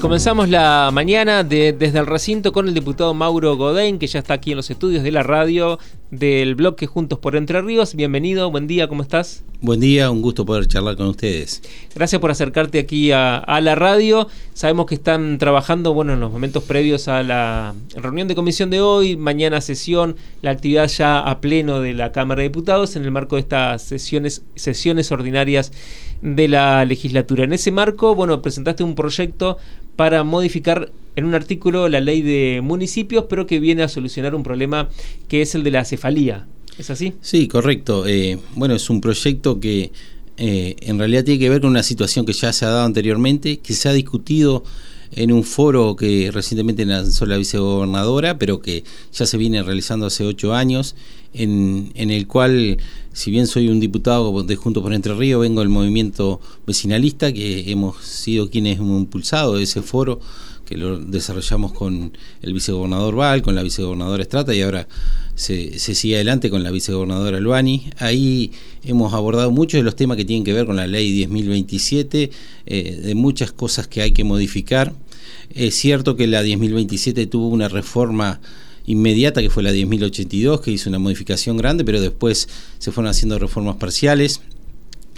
Comenzamos la mañana desde el recinto con el diputado Mauro Godén, que ya está aquí en los estudios de la radio del bloque Juntos por Entre Ríos. Bienvenido, buen día, ¿cómo estás? Buen día, un gusto poder charlar con ustedes. Gracias por acercarte aquí a, la radio. Sabemos que están trabajando, bueno, en los momentos previos a la reunión de comisión de hoy, mañana sesión, la actividad ya a pleno de la Cámara de Diputados en el marco de estas sesiones, sesiones ordinarias de la legislatura. En ese marco, bueno, presentaste un proyecto para modificar en un artículo la ley de municipios, pero que viene a solucionar un problema que es el de la cefalía. ¿Es así? Sí, correcto. Eh, bueno, es un proyecto que eh, en realidad tiene que ver con una situación que ya se ha dado anteriormente, que se ha discutido en un foro que recientemente lanzó la vicegobernadora, pero que ya se viene realizando hace ocho años, en, en el cual, si bien soy un diputado de Juntos por Entre Ríos, vengo del movimiento vecinalista, que hemos sido quienes hemos impulsado ese foro que lo desarrollamos con el vicegobernador Val, con la vicegobernadora Estrata y ahora se, sigue adelante con la vicegobernadora Luani. Ahí hemos abordado muchos de los temas que tienen que ver con la ley 10.027, eh, de muchas cosas que hay que modificar. Es cierto que la 10.027 tuvo una reforma inmediata que fue la 10.082, que hizo una modificación grande, pero después se fueron haciendo reformas parciales.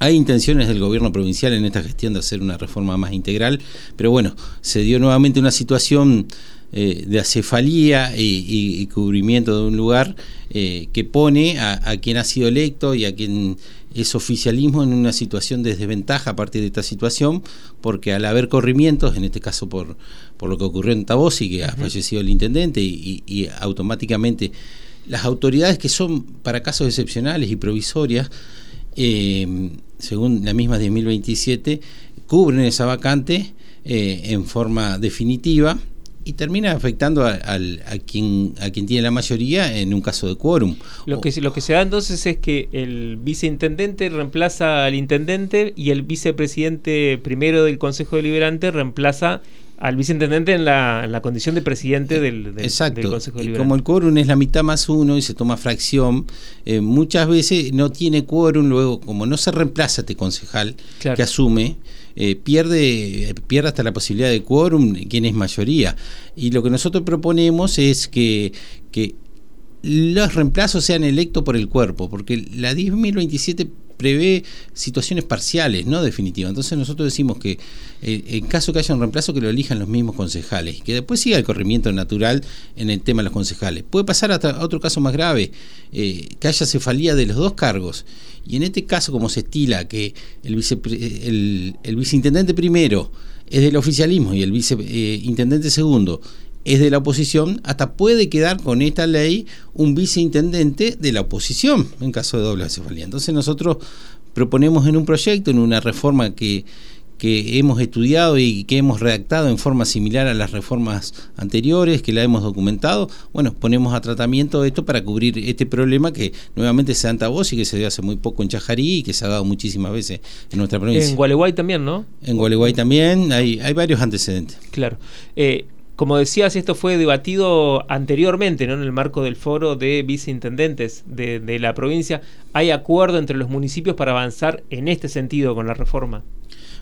Hay intenciones del gobierno provincial en esta gestión de hacer una reforma más integral, pero bueno, se dio nuevamente una situación eh, de acefalía y, cubrimiento de un lugar eh, que pone a, quien ha sido electo y a quien es oficialismo en una situación de desventaja a partir de esta situación, porque al haber corrimientos, en este caso por, por lo que ocurrió en Tabosi, que ha fallecido el intendente, y automáticamente las autoridades que son para casos excepcionales y provisorias, eh, según la misma 10.027, cubren esa vacante eh, en forma definitiva y termina afectando a, quien, a quien tiene la mayoría en un caso de quórum. Lo que se da entonces es que el viceintendente reemplaza al intendente y el vicepresidente primero del Consejo Deliberante reemplaza al viceintendente en la, en la condición de presidente del, del, Exacto. Consejo Deliberante. Como el quórum es la mitad más uno y se toma fracción, eh, muchas veces no tiene quórum, luego como no se reemplaza este concejal que asume, eh, pierde, pierde hasta la posibilidad de quórum quien es mayoría. Y lo que nosotros proponemos es que, que los reemplazos sean electos por el cuerpo, porque la 10.027 prevé situaciones parciales, no definitivas. Entonces nosotros decimos que eh, en caso que haya un reemplazo que lo elijan los mismos concejales que después siga el corrimiento natural en el tema de los concejales. Puede pasar hasta otro caso más grave, eh, que haya cefalía de los dos cargos. Y en este caso, como se estila que el, el, el viceintendente primero es del oficialismo y el viceintendente segundo es de la oposición, hasta puede quedar con esta ley un viceintendente de la oposición en caso de doble cefalía. Entonces nosotros proponemos en un proyecto, en una reforma que, que hemos estudiado y que hemos redactado en forma similar a las reformas anteriores, que la hemos documentado, bueno, ponemos a tratamiento esto para cubrir este problema que nuevamente se da en y que se dio hace muy poco en Chajarí y que se ha dado muchísimas veces en nuestra provincia. En Gualeguay también, ¿no? En Gualeguay también, hay, hay varios antecedentes. Claro. Eh, como decías, esto fue debatido anteriormente, ¿no? En el marco del foro de viceintendentes de, de la provincia. ¿Hay acuerdo entre los municipios para avanzar en este sentido con la reforma?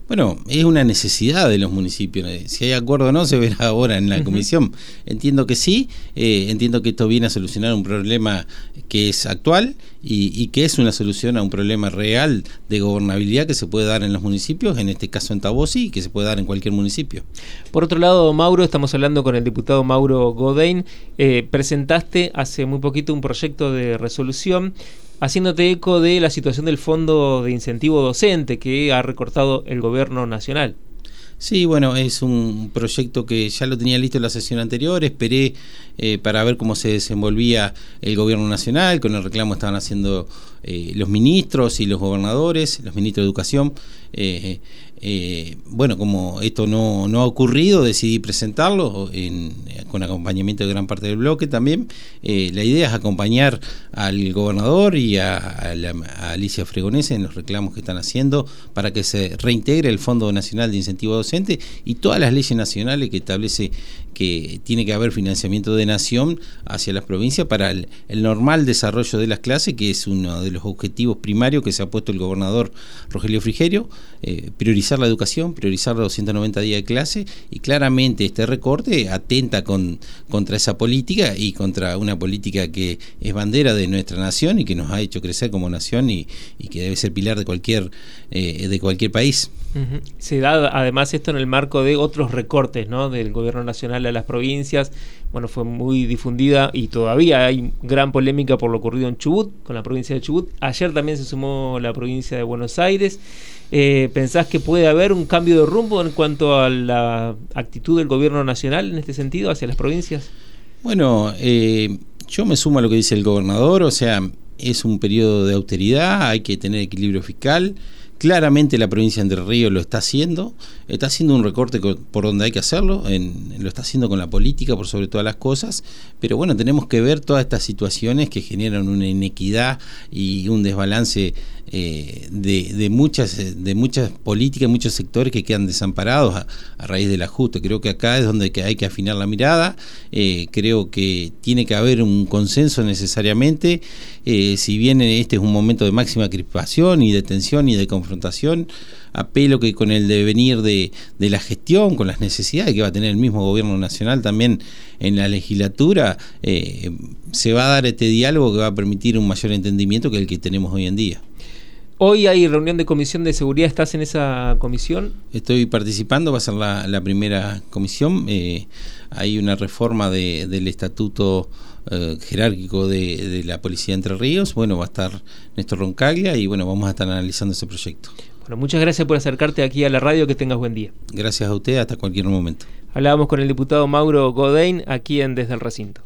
Bueno, es una necesidad de los municipios. Eh, si hay acuerdo o no, se verá ahora en la comisión. Entiendo que sí, eh, entiendo que esto viene a solucionar un problema que es actual y, que es una solución a un problema real de gobernabilidad que se puede dar en los municipios, en este caso en Tabosi, y que se puede dar en cualquier municipio. Por otro lado, Mauro, estamos hablando con el diputado Mauro Godein. Eh, presentaste hace muy poquito un proyecto de resolución haciéndote eco de la situación del Fondo de Incentivo Docente que ha recortado el Gobierno Nacional. Sí, bueno, es un proyecto que ya lo tenía listo en la sesión anterior, esperé eh, para ver cómo se desenvolvía el gobierno nacional, con el reclamo estaban haciendo eh, los ministros y los gobernadores, los ministros de educación. Eh, bueno, como esto no, ha ocurrido, decidí presentarlo con acompañamiento de gran parte del bloque también. la idea es acompañar al gobernador y a, Alicia Fregonese en los reclamos que están haciendo para que se reintegre el Fondo Nacional de Incentivo Docente y todas las leyes nacionales que establece que tiene que haber financiamiento de nación hacia las provincias para el, normal desarrollo de las clases, que es uno de los objetivos primarios que se ha puesto el gobernador Rogelio Frigerio, eh, la educación, priorizar los 290 días de clase y claramente este recorte atenta con, contra esa política y contra una política que es bandera de nuestra nación y que nos ha hecho crecer como nación y, que debe ser pilar de cualquier, eh, de cualquier país. Se da además esto en el marco de otros recortes ¿no? del gobierno nacional a las provincias. Bueno, fue muy difundida y todavía hay gran polémica por lo ocurrido en Chubut, con la provincia de Chubut. Ayer también se sumó la provincia de Buenos Aires. Eh, ¿Pensás que puede haber un cambio de rumbo en cuanto a la actitud del gobierno nacional en este sentido hacia las provincias? Bueno, eh, yo me sumo a lo que dice el gobernador, o sea, es un periodo de austeridad, hay que tener equilibrio fiscal. Claramente la provincia de Entre Ríos lo está haciendo, está haciendo un recorte por donde hay que hacerlo, lo está haciendo con la política por sobre todas las cosas, pero bueno, tenemos que ver todas estas situaciones que generan una inequidad y un desbalance eh, de, muchas, de muchas políticas, muchos sectores que quedan desamparados a, raíz del ajuste. Creo que acá es donde hay que afinar la mirada, eh, creo que tiene que haber un consenso necesariamente, eh, si bien este es un momento de máxima crispación y de tensión y de confrontación, apelo que con el devenir de, de la gestión, con las necesidades que va a tener el mismo gobierno nacional también en la legislatura, se va a dar este diálogo que va a permitir un mayor entendimiento que el que tenemos hoy en día. Hoy hay reunión de comisión de seguridad, ¿estás en esa comisión? Estoy participando, va a ser la, primera comisión. Eh, hay una reforma del estatuto eh, jerárquico de, la Policía de Entre Ríos. Bueno, va a estar Néstor Roncaglia y bueno, vamos a estar analizando ese proyecto. Bueno, muchas gracias por acercarte aquí a la radio, que tengas buen día. Gracias a usted, hasta cualquier momento. Hablábamos con el diputado Mauro Godain aquí en Desde el Recinto.